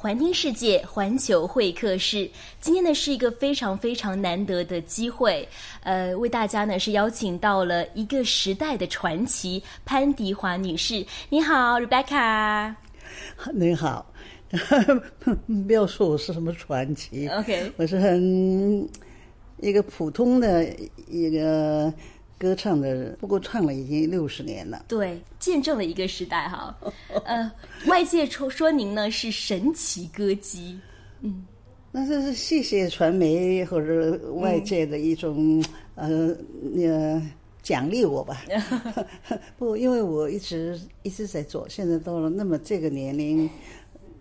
环听世界，环球会客室。今天呢是一个非常非常难得的机会，呃，为大家呢是邀请到了一个时代的传奇潘迪华女士。你好 Rebecca。你好，不要说我是什么传奇 OK 我是很一个普通的一个歌唱的人，不过唱了已经六十年了。对，见证了一个时代哈。呃，外界说说您呢是神奇歌姬，嗯那这是谢谢传媒或者外界的一种、呃呃奖励我吧。不，因为我一直一直在做，现在到了那么这个年龄，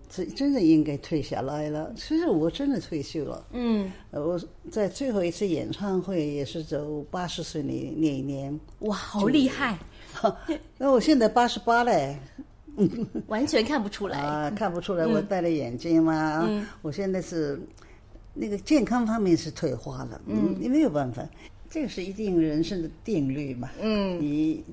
这真的应该退下来了。其实我真的退休了。嗯，呃，我在最后一次演唱会也是走八十岁那那一年。哇，好厉害，那我现在八十八嘞。完全看不出来。啊，看不出来我戴了眼镜嘛。嗯我现在是那个健康方面是退化了，嗯，你没有办法，这个是一定人生的定律嘛。嗯你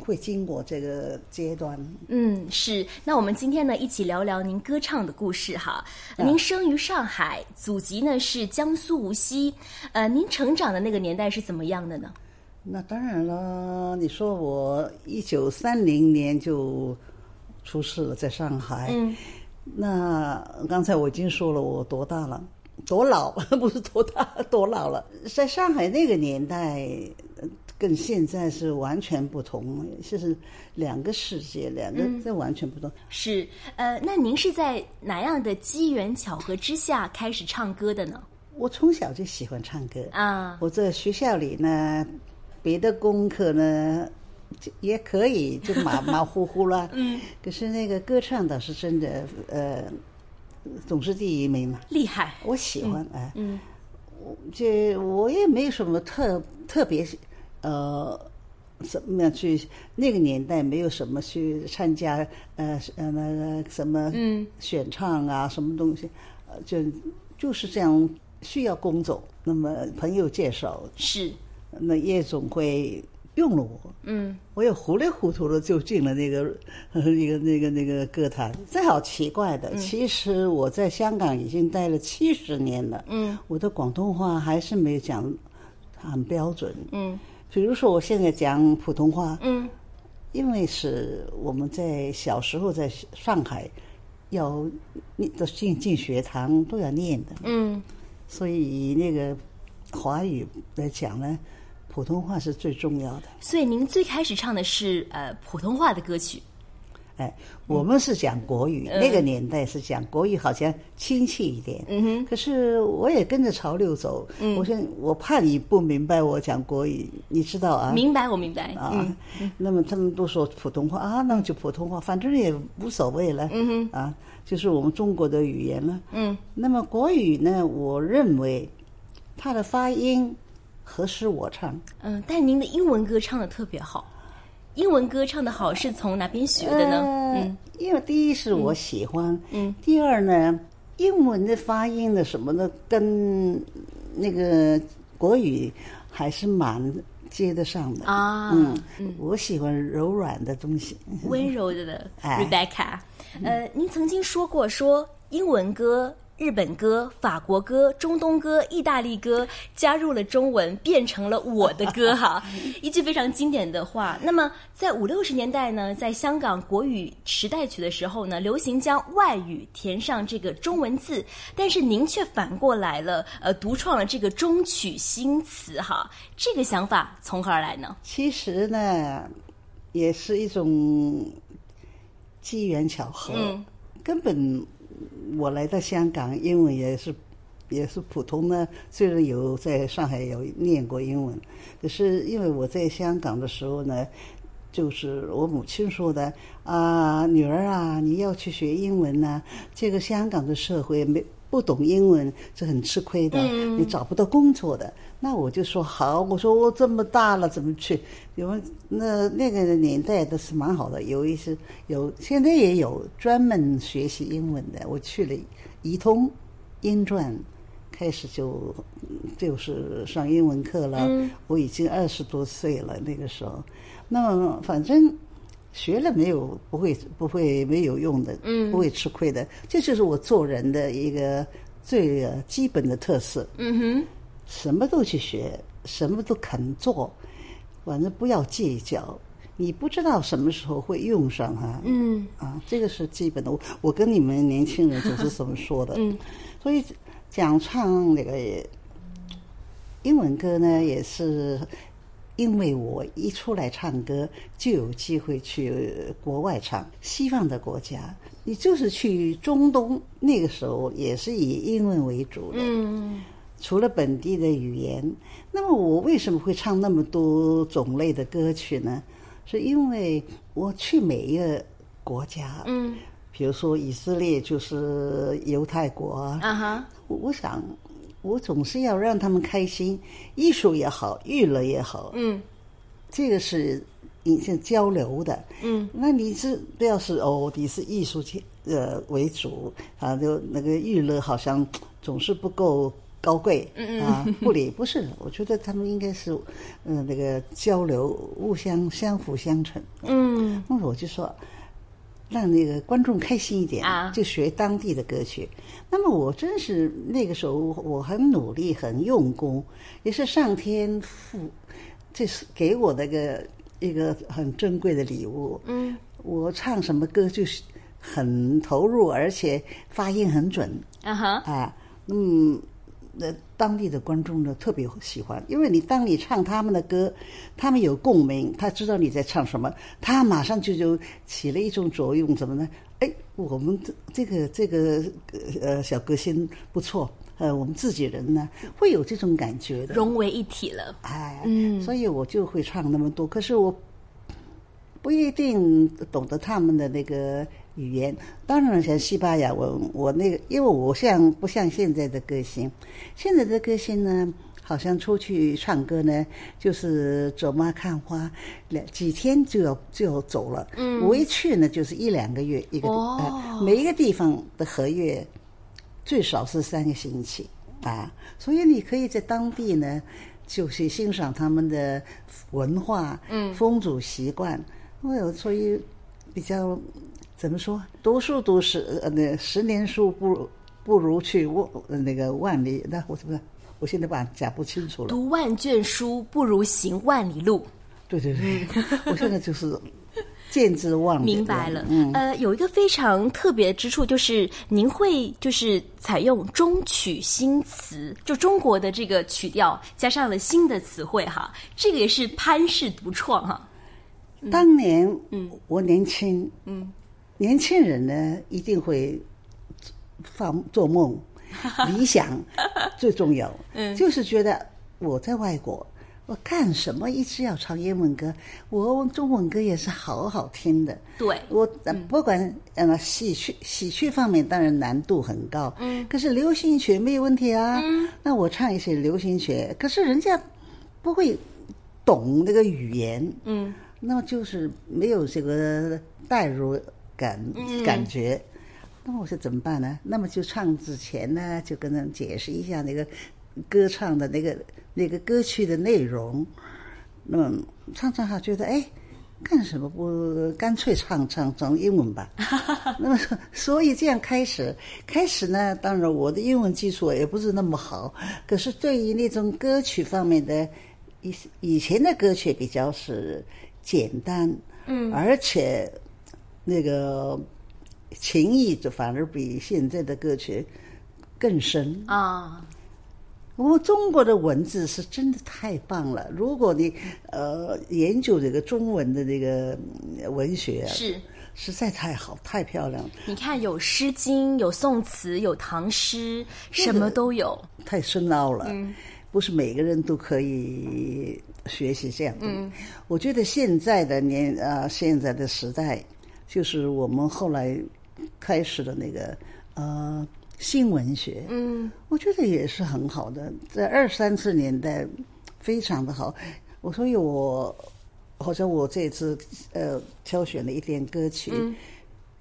会经过这个阶段。嗯，是。那我们今天呢，一起聊聊您歌唱的故事哈。您生于上海，祖籍呢是江苏无锡。呃，您成长的那个年代是怎么样的呢？那当然了，你说我一九三零年就出世了，在上海。嗯，那刚才我已经说了，我多大了？多老？不是多大，多老了。在上海那个年代，呃跟现在是完全不同，就是两个世界，两个这完全不同。是。呃，那您是在哪样的机缘巧合之下开始唱歌的呢？我从小就喜欢唱歌啊我在学校里呢，别的功课呢就也可以，就马 马虎虎啦。嗯。可是那个歌唱倒是真的，呃，总是第一名嘛。厉害。我喜欢哎，嗯我这我也没有什么特特别呃。怎么样去？那个年代没有什么去参加呃呃那个什么嗯选唱啊，什么东西，呃就就是这样需要工作。那么朋友介绍，是。那夜总会用了我，嗯我也糊里糊涂的就进了那个呃 那个那个那个歌坛。这好奇怪的，其实我在香港已经待了七十年了，嗯我的广东话还是没有讲很标准。嗯比如说我现在讲普通话，嗯因为是我们在小时候在上海要念都进进学堂都要念的，嗯所以那个华语来讲呢，普通话是最重要的。所以您最开始唱的是呃普通话的歌曲。哎，我们是讲国语，那个年代是讲国语，好像亲切一点。嗯哼。可是我也跟着潮流走，嗯我现我怕你不明白我讲国语，你知道啊？明白，我明白。啊嗯，那么他们都说普通话啊，那就普通话，反正也无所谓了。嗯哼。啊，就是我们中国的语言了。嗯那么国语呢，我认为它的发音合适我唱。嗯，但您的英文歌唱的特别好。英文歌唱的好是从哪边学的呢？呃嗯，因为第一是我喜欢，嗯，第二呢，英文的发音的什么的跟那个国语还是蛮接得上的啊嗯，我喜欢柔软的东西。温柔的 哎 Rebecca。呃，您曾经说过说英文歌。日本歌、法国歌、中东歌、意大利歌加入了中文，变成了我的歌哈，一句非常经典的话。那么在五六十年代呢，在香港国语时代曲的时候呢，流行将外语填上这个中文字，但是您却反过来了，呃，独创了这个中曲新词哈。这个想法从何而来呢？其实呢，也是一种机缘巧合，嗯根本我来到香港，英文也是也是普通的，虽然有在上海有念过英文，可是因为我在香港的时候呢，就是我母亲说的啊，女儿啊，你要去学英文呢、这个香港的社会没不懂英文是很吃亏的，你找不到工作的。那我就说好，我说我这么大了怎么去？因为那那个年代都是蛮好的，有一些有现在也有专门学习英文的。我去了怡通英传，开始就就是上英文课了。我已经二十多岁了那个时候，那么反正学了没有不会不会没有用的，嗯，不会吃亏的。这就是我做人的一个最呃基本的特色。嗯哼，什么都去学，什么都肯做，反正不要计较。你不知道什么时候会用上哈，嗯啊，这个是基本的。我我跟你们年轻人总是这么说的，嗯，所以讲唱那个英文歌呢，也是因为我一出来唱歌就有机会去国外唱西方的国家，你就是去中东，那个时候也是以英文为主的，嗯。除了本地的语言，那么我为什么会唱那么多种类的歌曲呢？是因为我去每一个国家，嗯。比如说以色列就是犹太国啊，啊哈，我我想我总是要让他们开心，艺术也好，娱乐也好，嗯这个是你是交流的。嗯，那你是不要是哦，你是艺术界呃为主啊，就那个娱乐好像总是不够高贵，嗯啊，不理不是，我觉得他们应该是，嗯、那个交流，互相相辅相成。嗯那我就说，让那个观众开心一点啊就学当地的歌曲。那么我真是那个时候我很努力，很用功，也是上天赋，这是给我的一个一个很珍贵的礼物。嗯我唱什么歌就是很投入，而且发音很准啊哈，啊。嗯，那当地的观众呢特别喜欢，因为你当你唱他们的歌，他们有共鸣，他知道你在唱什么，他马上就就起了一种作用，怎么呢？哎，我们这这个这个呃小歌星不错，呃，我们自己人呢会有这种感觉的。融为一体了。哎，嗯所以我就会唱那么多。可是我不一定懂得他们的那个语言。当然，像西班牙文，我那个，因为我像不像现在的歌星？现在的歌星呢，好像出去唱歌呢，就是走马看花，两几天就要就要走了。嗯，我一去呢，就是一两个月一个地、哦呃，每一个地方的合约最少是三个星期啊，所以你可以在当地呢，就是欣赏他们的文化、嗯、风俗习惯。我有所以比较怎么说，读书读十呃那十年书不如不如去万呃那个万里。那我怎么我现在把讲不清楚了。读万卷书不如行万里路。对对对，我现在就是见之忘。明白了，嗯，呃，有一个非常特别之处，就是您会就是采用中曲新词，就中国的这个曲调加上了新的词汇哈，这个也是潘氏独创哈。当年，嗯，我年轻，嗯，年轻人呢一定会放做梦，理想最重要，嗯，就是觉得我在外国，我干什么一直要唱英文歌？我中文歌也是好好听的，对，我呃不管呃喜剧喜剧方面当然难度很高，嗯，可是流行曲没有问题啊，嗯，那我唱一些流行曲，可是人家不会懂那个语言，嗯，那么就是没有这个代入感、感觉，那么我说怎么办呢？那么就唱之前呢，就跟他们解释一下那个歌唱的那个那个歌曲的内容，那么唱唱哈觉得哎。干什么不干脆唱唱唱英文吧？那么，所以这样开始，开始呢，当然我的英文基础也不是那么好，可是对于那种歌曲方面的，以以前的歌曲比较是简单，嗯，而且那个情谊就反而比现在的歌曲更深啊。我们中国的文字是真的太棒了。如果你呃研究这个中文的这个文学、啊，是实在太好、太漂亮了。你看，有《诗经》，有宋词，有唐诗，什么都有，太深奥了。嗯，不是每个人都可以学习这样的。嗯，我觉得现在的年啊、呃，现在的时代，就是我们后来开始的那个呃。新文学，嗯，我觉得也是很好的，在二三十年代非常的好。我所以我好像我这次呃挑选了一点歌曲，嗯、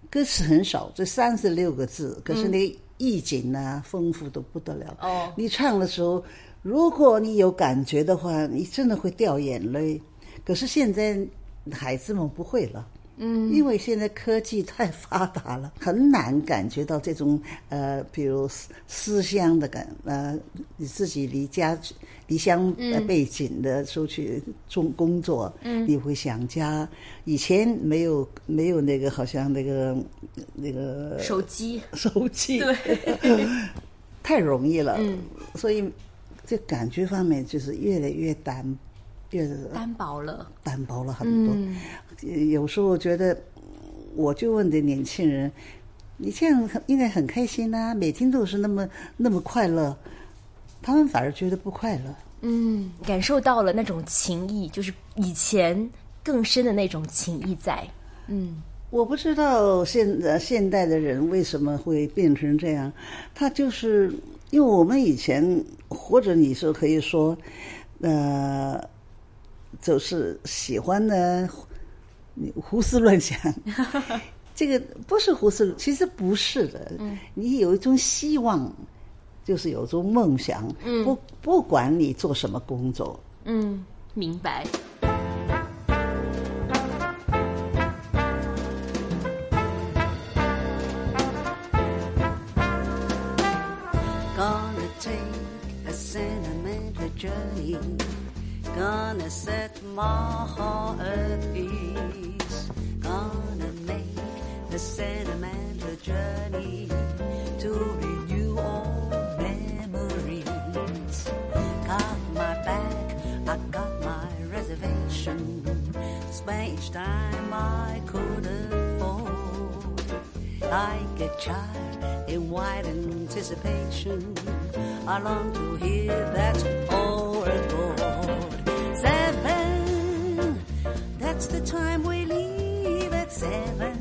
歌词很少，这三十六个字，可是那意境啊、丰富的不得了。哦，你唱的时候，如果你有感觉的话，你真的会掉眼泪。可是现在孩子们不会了。嗯，因为现在科技太发达了，很难感觉到这种呃，比如思思乡的感呃，你自己离家离乡呃背景的出去中工作，嗯，你会想家。以前没有没有那个，好像那个那个手机。手机。对，太容易了，嗯，所以这感觉方面就是越来越单。单薄了，单薄了很多。有时候觉得，我就问的年轻人：“你这样应该很开心呐，每天都是那么那么快乐。”他们反而觉得不快乐。嗯，感受到了那种情谊，就是以前更深的那种情谊在。嗯，我不知道现在现代的人为什么会变成这样。他就是因为我们以前，或者你说可以说，呃。就是喜欢呢，胡思乱想。这个不是胡思，其实不是的。你有一种希望，就是有种梦想。不不管你做什么工作。嗯，明白。Gonna set my heart at ease. Gonna make a sentimental journey to renew all memories. Got my back, I got my reservation. Each time I could afford. Like a child in wide anticipation, I long to hear that oracle. The time we leave at seven.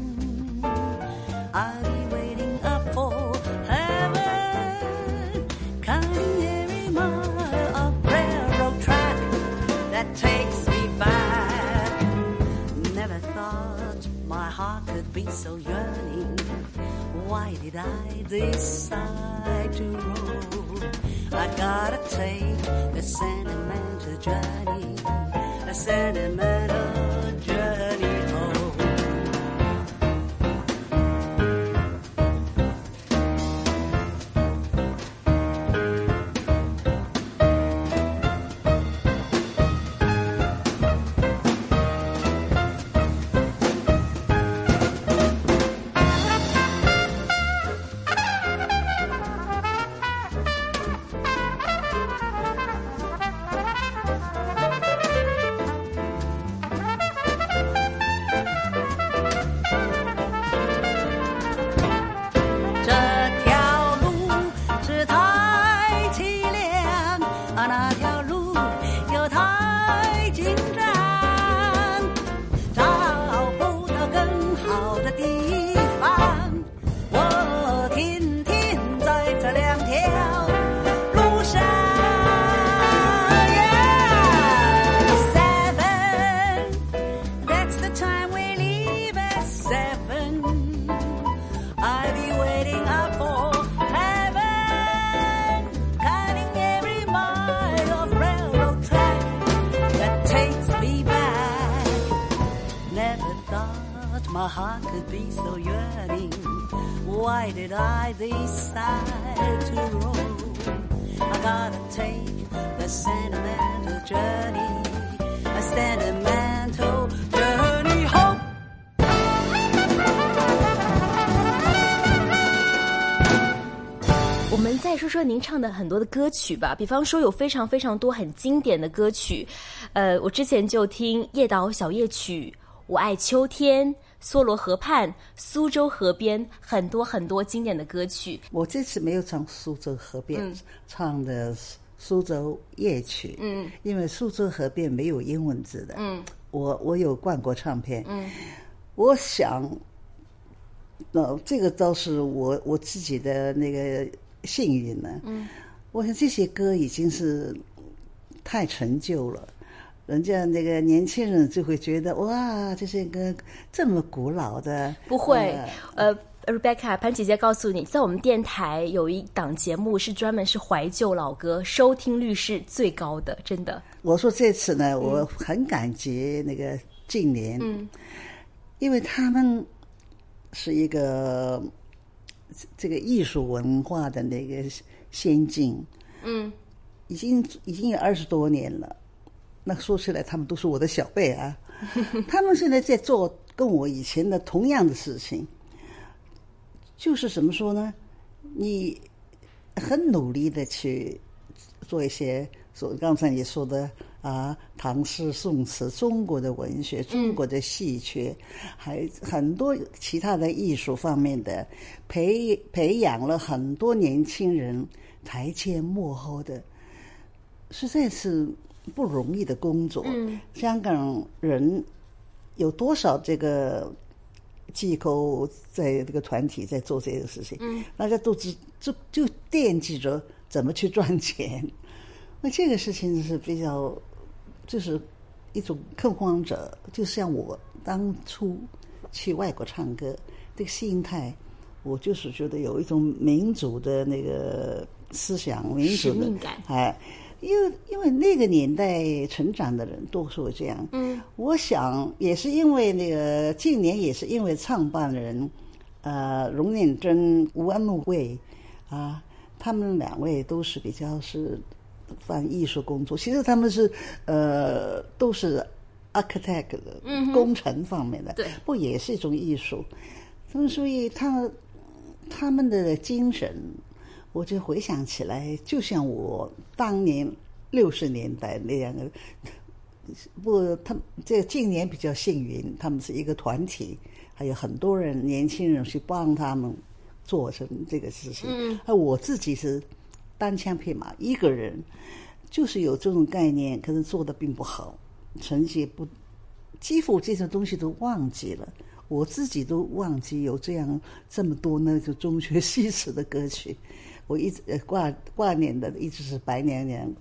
我们再说说您唱的很多的歌曲吧，比方说有非常非常多很经典的歌曲，呃，我之前就听《夜岛小夜曲》《我爱秋天》《梭罗河畔》《苏州河边》，很多很多经典的歌曲。我这次没有唱《苏州河边》，唱的《苏州夜曲》。嗯，因为《苏州河边》没有英文字的。嗯，我我有灌过唱片。嗯，我想，那这个倒是我我自己的那个。幸运呢，嗯，我想这些歌已经是太陈旧了，人家那个年轻人就会觉得哇，这些歌这么古老的。不会，呃，Rebecca 潘姐姐告诉你，在我们电台有一档节目是专门是怀旧老歌，收听率是最高的，真的。我说这次呢，我很感激那个近年，嗯，因为他们是一个这个艺术文化的那个先进，嗯，已经已经有二十多年了。那说起来，他们都是我的小辈啊。他们现在在做跟我以前的同样的事情，就是怎么说呢？你很努力的去做一些，所刚才你说的啊，唐诗宋词、中国的文学、中国的戏曲，还很多其他的艺术方面的培培养了很多年轻人台前幕后的，实在是不容易的工作。嗯，香港人有多少这个机构在这个团体在做这个事情？嗯，大家都只就就惦记着怎么去赚钱。那这个事情是比较，就是一种控荒者，就像我当初去外国唱歌，这个心态，我就是觉得有一种民主的那个思想，民使主的命感哎，因为因为那个年代成长的人都是会这样。嗯，我想也是因为那个近年也是因为创办人，呃，荣念真、吴安禄卫啊，他们两位都是比较是办艺术工作，其实他们是呃都是 architect 的、工程方面的，对不也是一种艺术？他们所以他他们的精神，我就回想起来，就像我当年六十年代那样的。不，他们这近年比较幸运，他们是一个团体，还有很多人年轻人去帮他们做成这个事情。嗯，而我自己是单枪匹马一个人，就是有这种概念，可是做的并不好，成绩不，几乎这些东西都忘记了。我自己都忘记有这样这么多那个中学 西词的歌曲，我一直呃挂挂念的一直是白娘娘。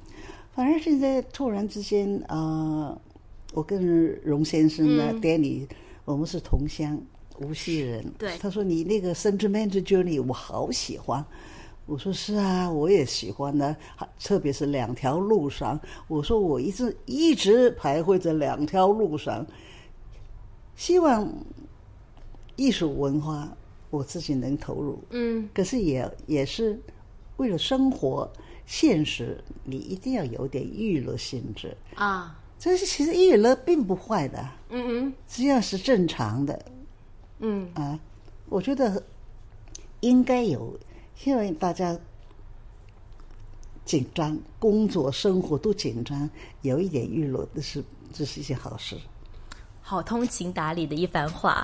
反而现在突然之间啊、呃我跟荣先生呢、我们是同乡无锡人。对他说你那个 Sentimental Journey 我好喜欢。我说是啊，我也喜欢呢，还特别是两条路上。我说我一直一直徘徊在两条路上，希望艺术文化我自己能投入。嗯，可是也也是为了生活现实，你一定要有点娱乐性质。啊，这是其实娱乐并不坏的，嗯嗯只要是正常的嗯嗯，啊，我觉得应该有，因为大家紧张，工作生活都紧张，有一点娱乐，这是这是一件好事。好通情达理的一番话。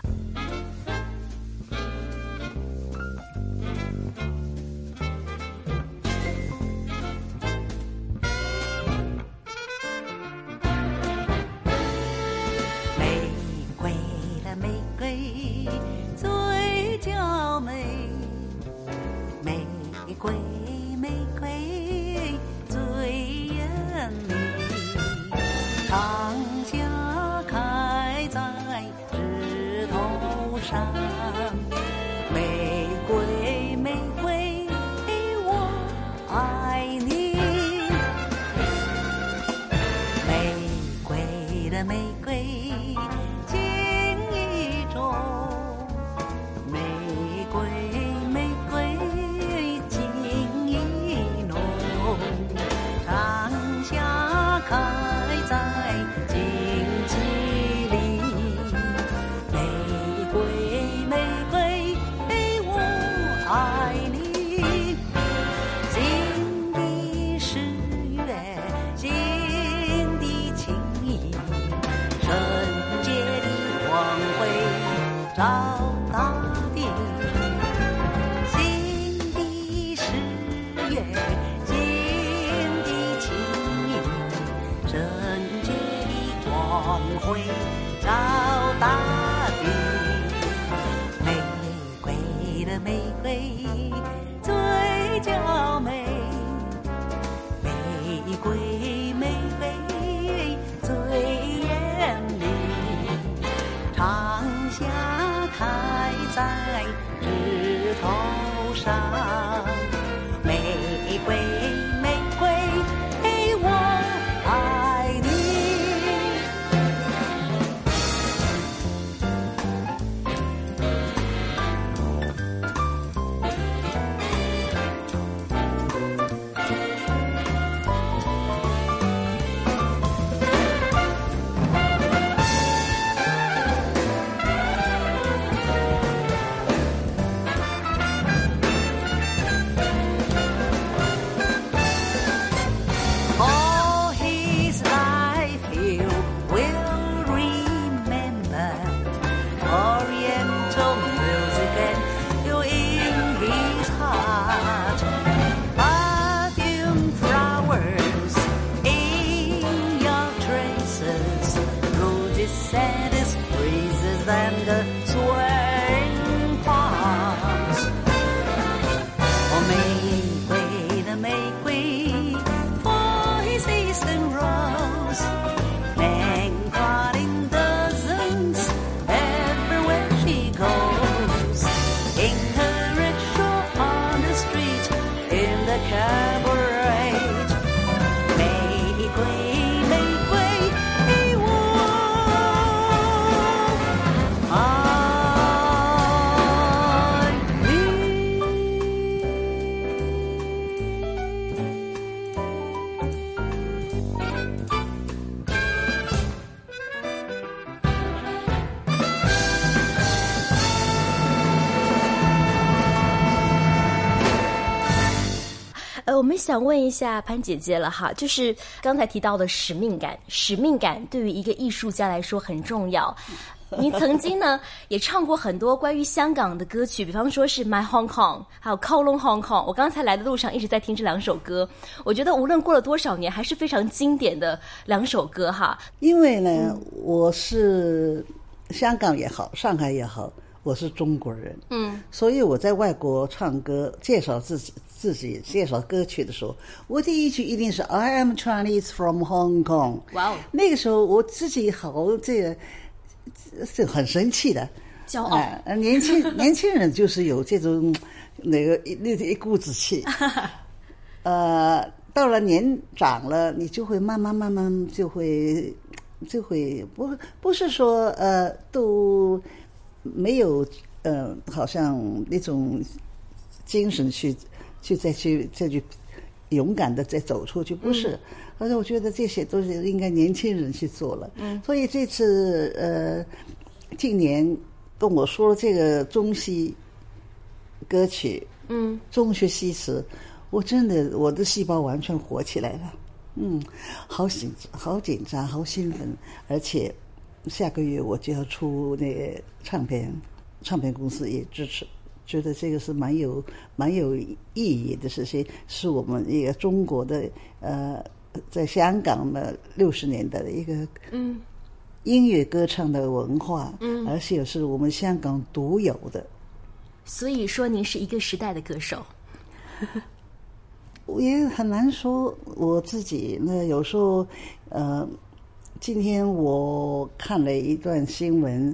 想问一下潘姐姐了哈，就是刚才提到的使命感，使命感对于一个艺术家来说很重要。您曾经呢也唱过很多关于香港的歌曲，比方说是《My Hong Kong》，还有《Kowloon Hong Kong》。我刚才来的路上一直在听这两首歌，我觉得无论过了多少年，还是非常经典的两首歌哈。因为呢，我是香港也好，上海也好，我是中国人，嗯，所以我在外国唱歌，介绍自己自己介绍歌曲的时候，我第一句一定是 I am Chinese from Hong Kong。哇哦，那个时候我自己好这个是很生气的，骄傲。年轻 年轻人就是有这种那个一那一股子气，呃，到了年长了，你就会慢慢慢慢就会就会不不是说呃都没有呃好像那种精神去去再去再去勇敢的再走出去，不是。而且我觉得这些都是应该年轻人去做了。嗯，所以这次呃，近年跟我说这个中西歌曲，嗯，中学西词，我真的我的细胞完全活起来了。嗯，好紧好紧张，好兴奋，而且下个月我就要出那个唱片，唱片公司也支持，觉得这个是蛮有蛮有意义的事情，是我们一个中国的呃，在香港的六十年代的一个嗯音乐歌唱的文化，嗯，而且是我们香港独有的。所以说您是一个时代的歌手。我 也很难说我自己。那有时候，呃，今天我看了一段新闻，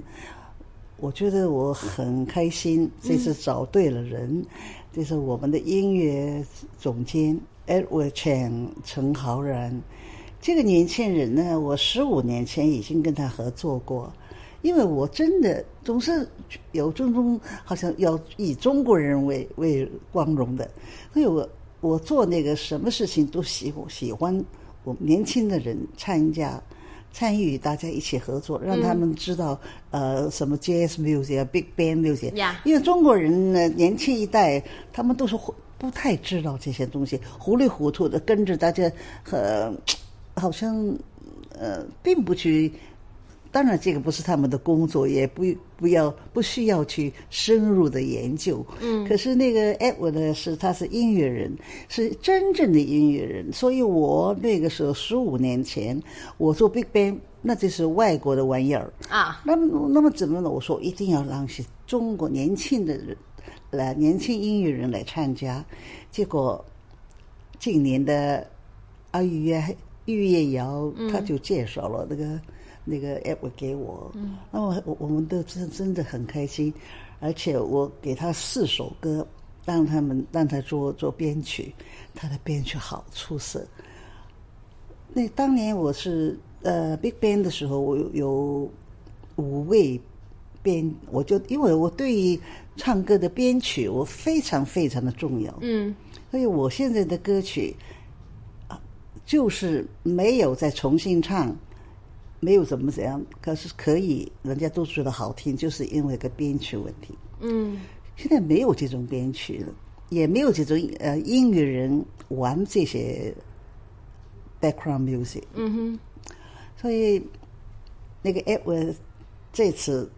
我觉得我很开心，这次找对了人，这是我们的音乐总监 Edward Chen 陈豪然。这个年轻人呢，我十五年前已经跟他合作过，因为我真的总是有这种好像要以中国人为为光荣的，所以我我做那个什么事情都喜喜欢我们年轻的人参加。参与，大家一起合作，让他们知道、呃什么 jazz music 啊、big band music。呀因为中国人呢，年轻一代他们都是不不太知道这些东西，糊里糊涂的跟着大家，呃，好像呃，并不去。当然，这个不是他们的工作，也不不要不需要去深入的研究。嗯，可是那个 Edward 呢，是他是音乐人，是真正的音乐人，所以我那个时候十五年前，我做 Big Band，那就是外国的玩意儿。啊，那么那么怎么呢？我说一定要让些中国年轻的人来，年轻音乐人来参加。结果今年的阿玉月玉叶瑶，他就介绍了那个、那个 app 给我，嗯，那么我我们都真真的很开心，而且我给他四首歌，让他们让他做做编曲，他的编曲好出色。那当年我是呃 Big Band 的时候，我有有五位编，我就因为我对于唱歌的编曲我非常非常的重要，嗯，所以我现在的歌曲啊，就是没有再重新唱，没有怎么怎样，可是可以人家都觉得好听，就是因为个编曲问题。嗯，现在没有这种编曲了，也没有这种呃英语人玩这些 background music。嗯哼，所以那个 Edward 这次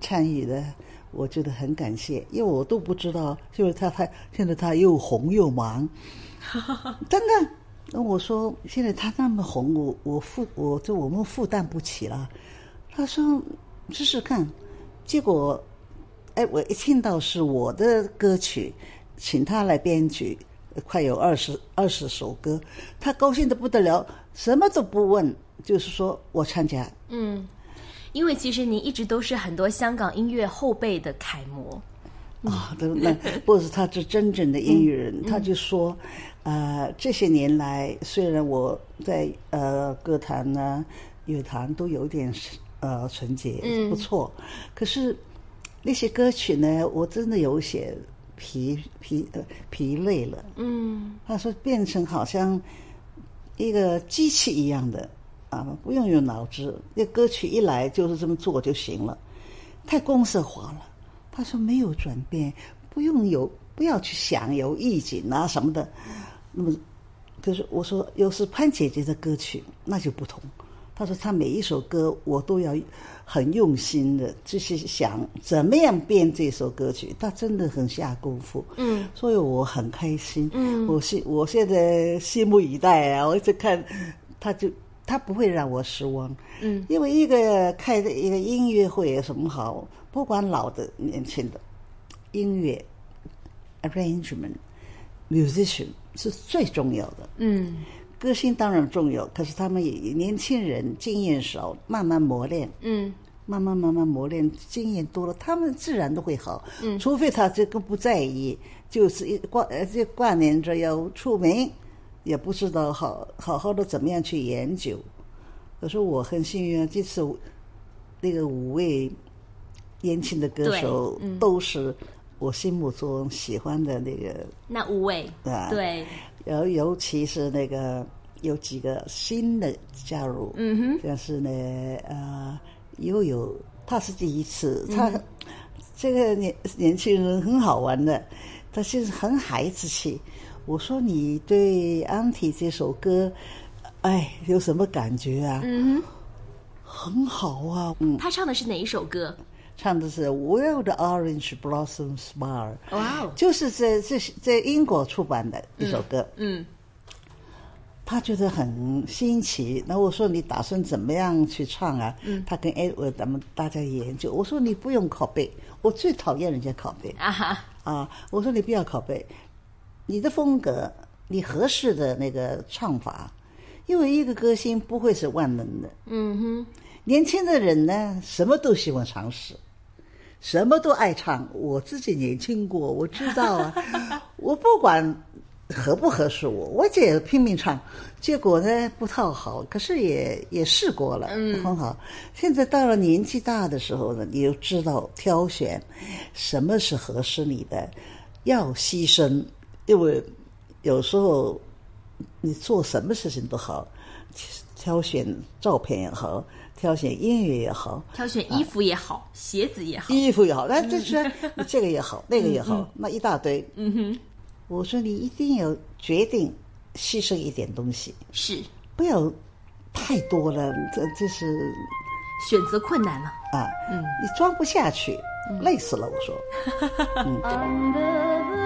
参与的，我觉得很感谢，因为我都不知道，就是他他现在他又红又忙，真的。那我说现在他那么红，我我负我就我们负担不起了。他说试试看，结果哎，我一听到是我的歌曲，请他来编曲，快有二十二十首歌，他高兴的不得了，什么都不问，就是说我参加。嗯，因为其实您一直都是很多香港音乐后辈的楷模。啊，都那不是他是真正的音乐人，他就说，呃，这些年来虽然我在呃歌坛呢、乐坛都有点呃纯洁，不错，可是那些歌曲呢，我真的有些疲疲呃疲累了。嗯他说变成好像一个机器一样的啊，不用用脑子，那歌曲一来就是这么做就行了，太公式化了。他说没有转变，不用有不要去想有意境啊什么的。那么，可是我说又是潘姐姐的歌曲，那就不同。他说他每一首歌我都要很用心的，就是想怎么样编这首歌曲，他真的很下功夫。嗯，所以我很开心。嗯，我现我现在拭目以待啊！我一直看，他就他不会让我失望。嗯，因为一个开的一个音乐会有什么好？不管老的、年轻的，音乐 arrangement musician 是最重要的。嗯歌星当然重要，可是他们也年轻人经验少，慢慢磨练。嗯慢慢慢慢磨练，经验多了，他们自然都会好。嗯，除非他这个不在意，就是一挂呃就挂念着要出名，也不知道好好好的怎么样去研究。可是我很幸运啊，这次那个五位年轻的歌手嗯都是我心目中喜欢的那个那五位啊对，尤尤其是那个有几个新的加入，嗯哼，但是呢，呃，又有，他是第一次，他、这个年年轻人很好玩的，他就是很孩子气。我说你对《安提》这首歌，哎，有什么感觉啊？嗯很好啊，嗯，，他唱的是哪一首歌？唱的是《the Orange Blossoms Smile》，哇哦，就是在这在英国出版的一首歌。嗯他觉得很新奇，那我说你打算怎么样去唱啊？嗯，他跟 Edward 咱们大家研究。我说你不用拷贝，我最讨厌人家拷贝啊哈，啊！我说你不要拷贝，你的风格，你合适的那个唱法，因为一个歌星不会是万能的。嗯哼，年轻的人呢，什么都喜欢尝试，什么都爱唱。我自己年轻过，我知道啊。我不管合不合适我，我姐拼命唱，结果呢不讨好，可是也也试过了，嗯，很好。现在到了年纪大的时候呢，你就知道挑选什么是合适你的，要牺牲，因为有时候你做什么事情都好，挑选照片也好，挑选音乐也好，挑选衣服也好，鞋子也好，衣服也好，那这是 这个也好，那个也好，那一大堆。嗯哼，我说你一定要决定牺牲一点东西，是。不要太多了，这这是选择困难了。啊，嗯。你装不下去，累死了。我说，Under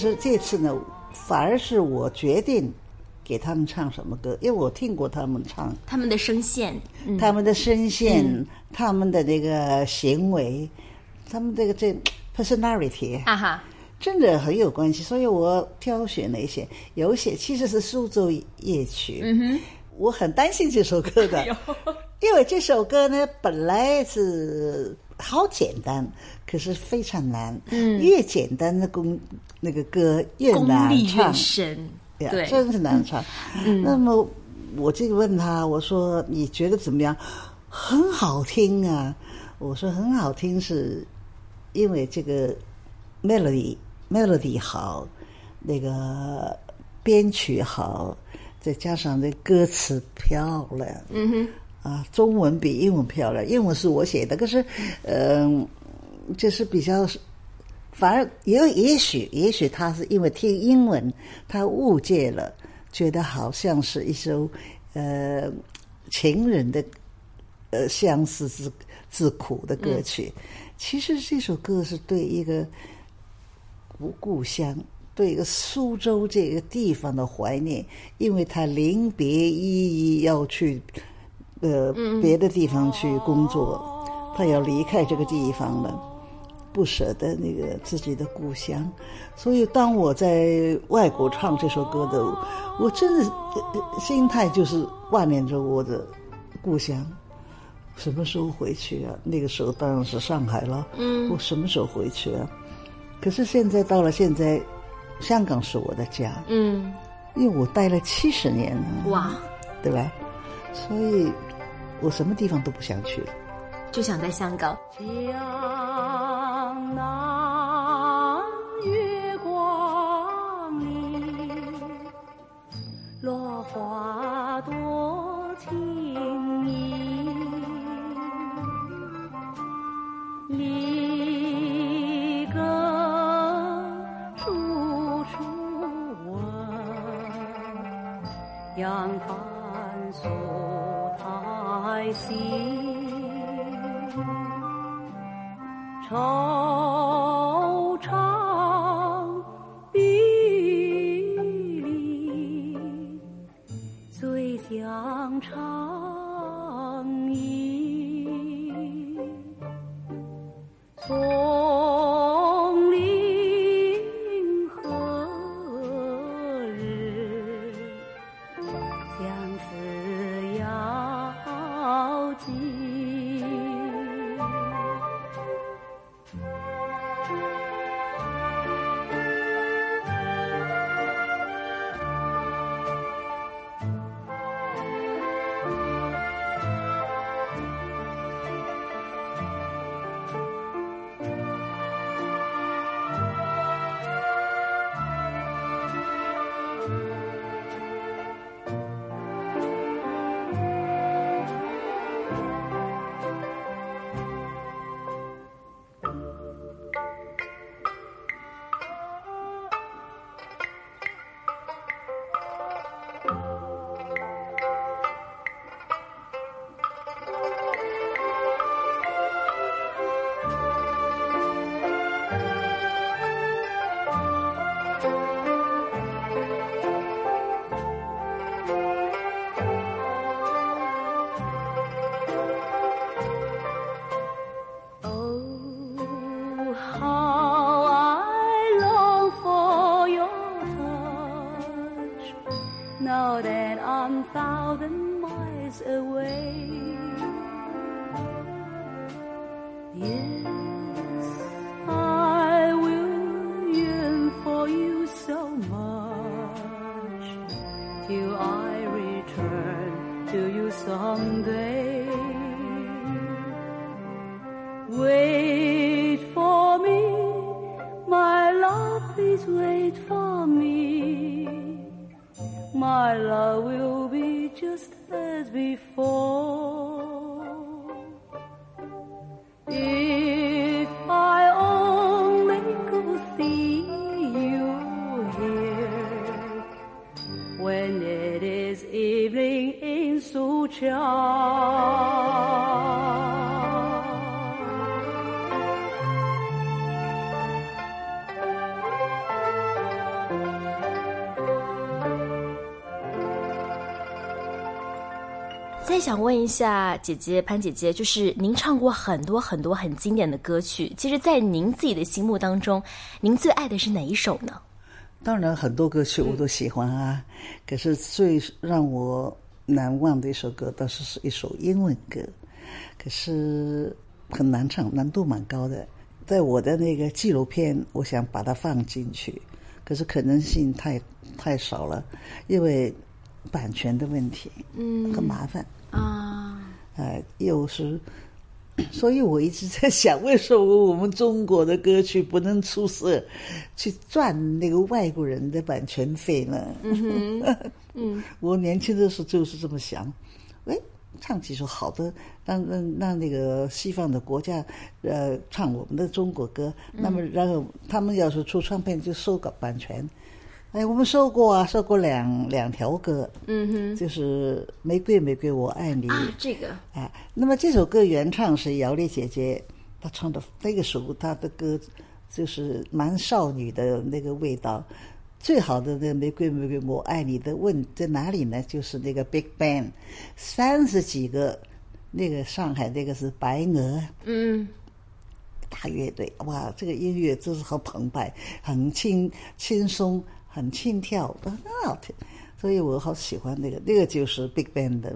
是这次呢，反而是我决定给他们唱什么歌，因为我听过他们唱，他们的声线，嗯，他们的声线，他们的那个行为，他们这个这 personality，啊哈，真的很有关系，所以我挑选了一些，有一些其实是苏州夜曲。嗯哼，我很担心这首歌的，因为这首歌呢本来是好简单，可是非常难。嗯，越简单的功那个歌越难唱。对，真是难唱。那么我就问他，我说你觉得怎么样？很好听啊！我说很好听，是因为这个 melody melody 好，那个编曲好，再加上这歌词漂亮。嗯哼。啊，中文比英文漂亮，英文是我写的，可是，嗯、就是比较反而也也许也许他是因为听英文，他误解了，觉得好像是一首呃情人的呃相思之之苦的歌曲。其实这首歌是对一个故故乡，对一个苏州这个地方的怀念，因为他临别依依要去呃别的地方去工作，他要离开这个地方了。不舍得那个自己的故乡，所以当我在外国唱这首歌的，我真的心态就是挂念着我的故乡，什么时候回去啊？那个时候当然是上海了，嗯，我什么时候回去啊？可是现在到了现在，香港是我的家，嗯，因为我待了七十年了，哇，对吧？所以我什么地方都不想去了。就想在香港。哦。想问一下姐姐潘姐姐，就是您唱过很多很多很经典的歌曲，其实，在您自己的心目当中，您最爱的是哪一首呢？当然，很多歌曲我都喜欢啊，可是最让我难忘的一首歌，倒是是一首英文歌，可是很难唱，难度蛮高的。在我的那个纪录片，我想把它放进去，可是可能性太太少了，因为版权的问题，嗯，很麻烦。啊，哎，又是，所以我一直在想，为什么我们中国的歌曲不能出色，去赚那个外国人的版权费呢？嗯嗯，我年轻的时候就是这么想，哎，唱几首好的，让让让那个西方的国家，呃，唱我们的中国歌，那么然后他们要是出唱片就收个版权。哎，我们收过啊，收过两两条歌，嗯哼，就是《玫瑰玫瑰我爱你》啊，这个啊，那么这首歌原唱是姚丽姐姐，她唱的那个时候她的歌就是蛮少女的那个味道。最好的那《玫瑰玫瑰我爱你》的问在哪里呢？就是那个 Big Band，三十几个那个上海那个是白鹅，嗯，大乐队，哇，这个音乐真是很澎湃，很轻轻松。很轻跳，很好听，所以我好喜欢那个。那个就是 Big Band 的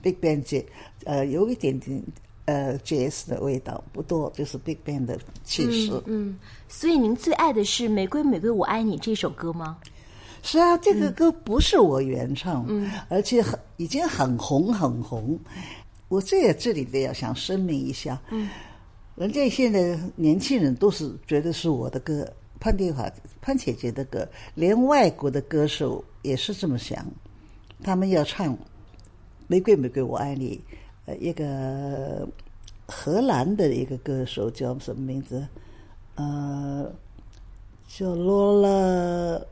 Big Band 节，呃，有一点点呃 Jazz 的味道，不多，就是 Big Band 的气势。嗯，所以您最爱的是《玫瑰玫瑰我爱你》这首歌吗？是啊，这个歌不是我原唱，嗯，而且很已经很红很红。我这也这里的要想声明一下，嗯，人家现在年轻人都是觉得是我的歌。潘迪华、潘姐姐的歌，连外国的歌手也是这么想。他们要唱《玫瑰玫瑰我爱你》，呃，一个荷兰的一个歌手叫什么名字？呃，叫 Lola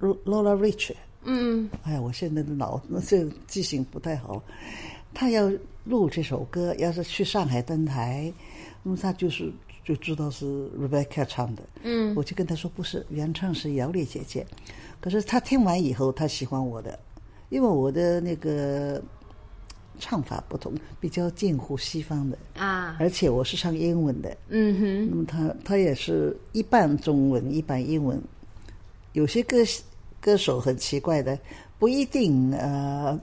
Lola Rich。嗯，哎呀，我现在的脑这记性不太好。他要录这首歌，要是去上海登台，那么他就是。就知道是 Rebecca 唱的，嗯，我就跟他说不是原唱是姚丽姐姐，可是他听完以后他喜欢我的，因为我的那个唱法不同，比较近乎西方的。啊，而且我是唱英文的，嗯哼，那么他他也是一半中文一半英文，有些歌歌手很奇怪的，不一定呃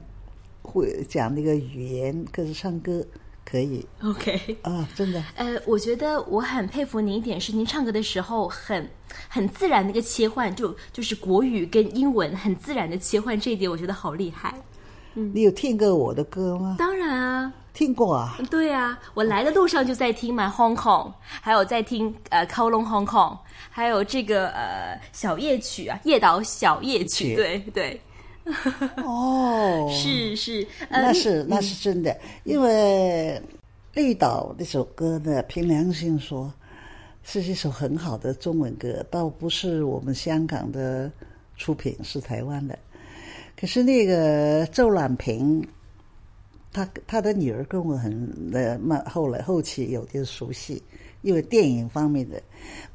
会讲那个语言，可是唱歌。可以，OK 啊，真的。呃，我觉得我很佩服您一点是，您唱歌的时候很很自然的一个切换，就就是国语跟英文很自然的切换，这一点我觉得好厉害。嗯，你有听过我的歌吗？当然啊，听过啊。对啊，我来的路上就在听《My Hong Kong》，还有在听呃《k o l o n Hong Kong》，还有这个呃小夜曲啊，《夜岛小夜曲》。对对。哦，是是，那是那是真的，因为绿岛那首歌呢，凭良心说，是一首很好的中文歌，倒不是我们香港的出品，是台湾的。可是那个周朗平，他他的女儿跟我很呃慢，后来后期有点熟悉。因为电影方面的，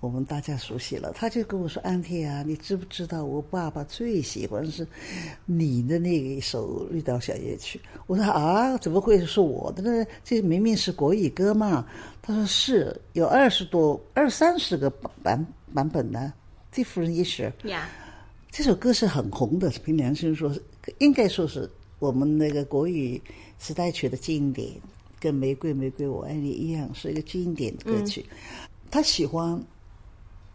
我们大家熟悉了。他就跟我说：“安迪啊，你知不知道我爸爸最喜欢是你的那一首《绿岛小夜曲》？”我说：“啊，怎么会是我的呢？这明明是国语歌嘛。”他说：“是有二十多、二三十个版版本呢。”这夫人也是。呀，这首歌是很红的。凭良心说，应该说是我们那个国语时代曲的经典。跟《玫瑰玫瑰我爱你》一样，是一个经典的歌曲。他喜欢，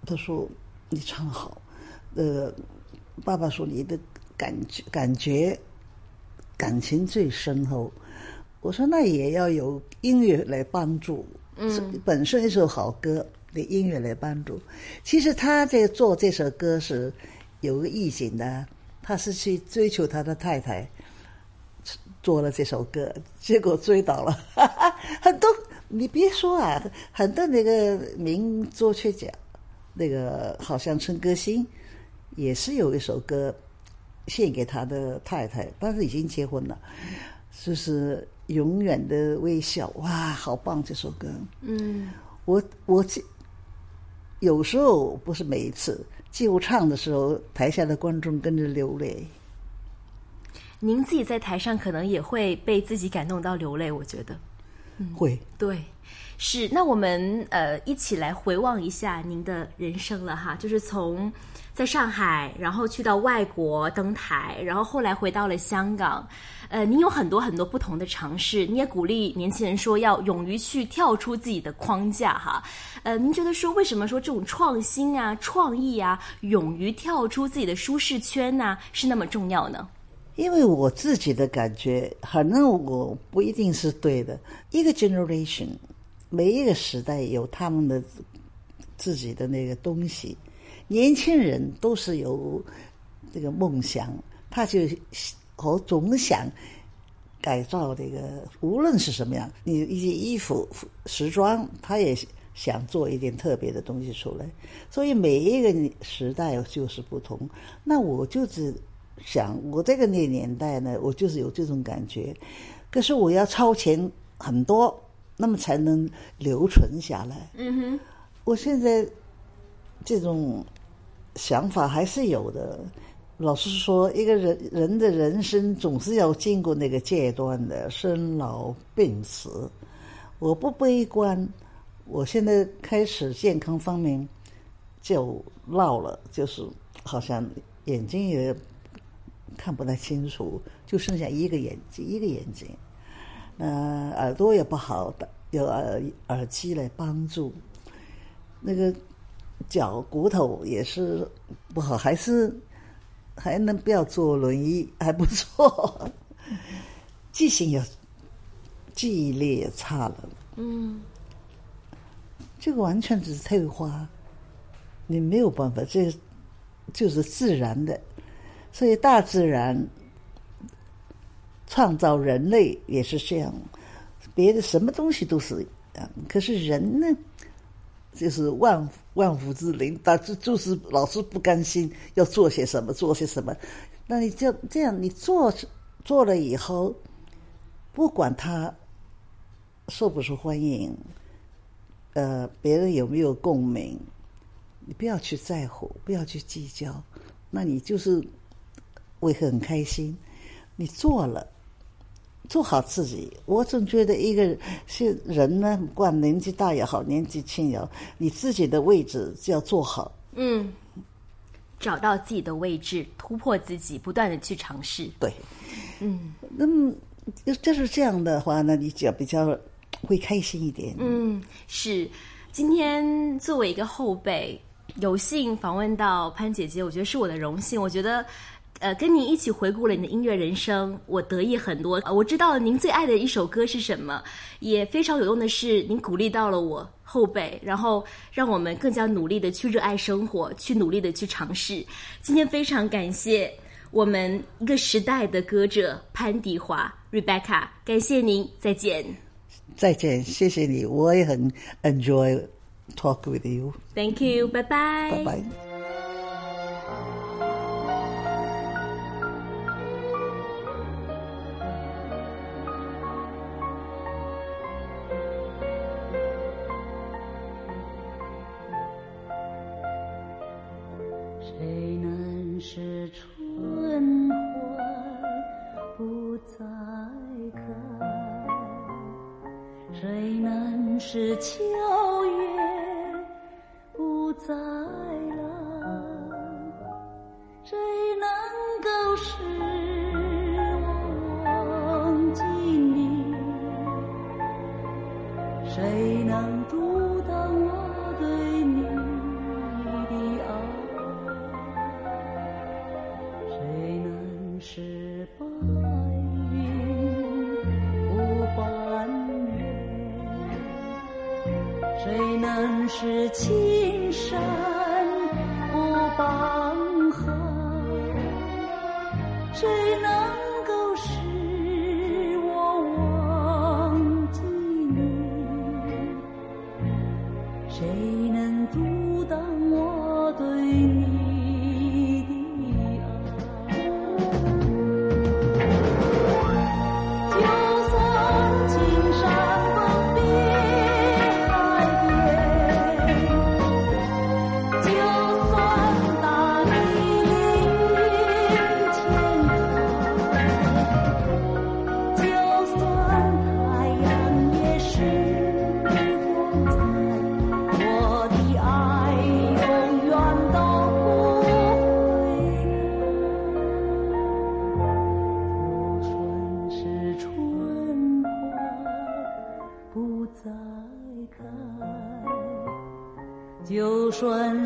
他说你唱的好。呃，爸爸说你的感觉、感觉、感情最深厚。我说那也要有音乐来帮助。嗯，本身一首好歌的音乐来帮助。其实他在做这首歌时有个意境的，他是去追求他的太太。做了这首歌，结果追到了 很多。你别说啊，很多那个名作曲家，那个好像陈歌辛也是有一首歌献给他的太太，但是已经结婚了，就是永远的微笑。哇，好棒这首歌！嗯，我我有时候不是每一次，就唱的时候，台下的观众跟着流泪。您自己在台上可能也会被自己感动到流泪，我觉得。嗯会对，是。那我们呃一起来回望一下您的人生了哈，就是从在上海，然后去到外国登台，然后后来回到了香港。呃，您有很多很多不同的尝试，你也鼓励年轻人说要勇于去跳出自己的框架哈。呃，您觉得说为什么说这种创新啊、创意啊、勇于跳出自己的舒适圈呢、是那么重要呢？因为我自己的感觉，可能我不一定是对的。一个 generation，每一个时代有他们的自己的那个东西。年轻人都是有这个梦想，他就和总想改造这个，无论是什么样，你一些衣服、时装，他也想做一点特别的东西出来。所以每一个时代就是不同。那我就是。想我这个那年代呢，我就是有这种感觉，可是我要超前很多，那么才能留存下来。嗯哼，我现在这种想法还是有的。老实说，一个人人的人生总是要经过那个阶段的生老病死。我不悲观，我现在开始健康方面就老了，就是好像眼睛也。看不太清楚，就剩下一个眼睛，一个眼睛，呃，耳朵也不好，有耳耳机来帮助。那个脚骨头也是不好，还是还能不要坐轮椅，还不错。记性也记忆力也差了，嗯，这个完全只是退化，你没有办法，这就是自然的。所以，大自然创造人类也是这样，别的什么东西都是这样。可是人呢，就是万万物之灵，他就就是老是不甘心要做些什么，做些什么。那你就这样，你做做了以后，不管他受不受欢迎，呃，别人有没有共鸣，你不要去在乎，不要去计较，那你就是。会很开心，你做了，做好自己。我总觉得一个是人呢，不管年纪大也好，年纪轻也好，你自己的位置就要做好。嗯，找到自己的位置，突破自己，不断的去尝试。对，嗯，那么就是这样的话，呢你就比较会开心一点。嗯，是。今天作为一个后辈，有幸访问到潘姐姐，我觉得是我的荣幸。我觉得。呃，跟您一起回顾了你的音乐人生，我得意很多。我知道您最爱的一首歌是什么，也非常有用的是，您鼓励到了我后辈，然后让我们更加努力的去热爱生活，去努力的去尝试。今天非常感谢我们一个时代的歌者潘迪华 Rebecca，感谢您，再见。再见，谢谢你，我也很 enjoy talk with you。Thank you，拜拜。拜拜。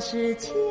是情。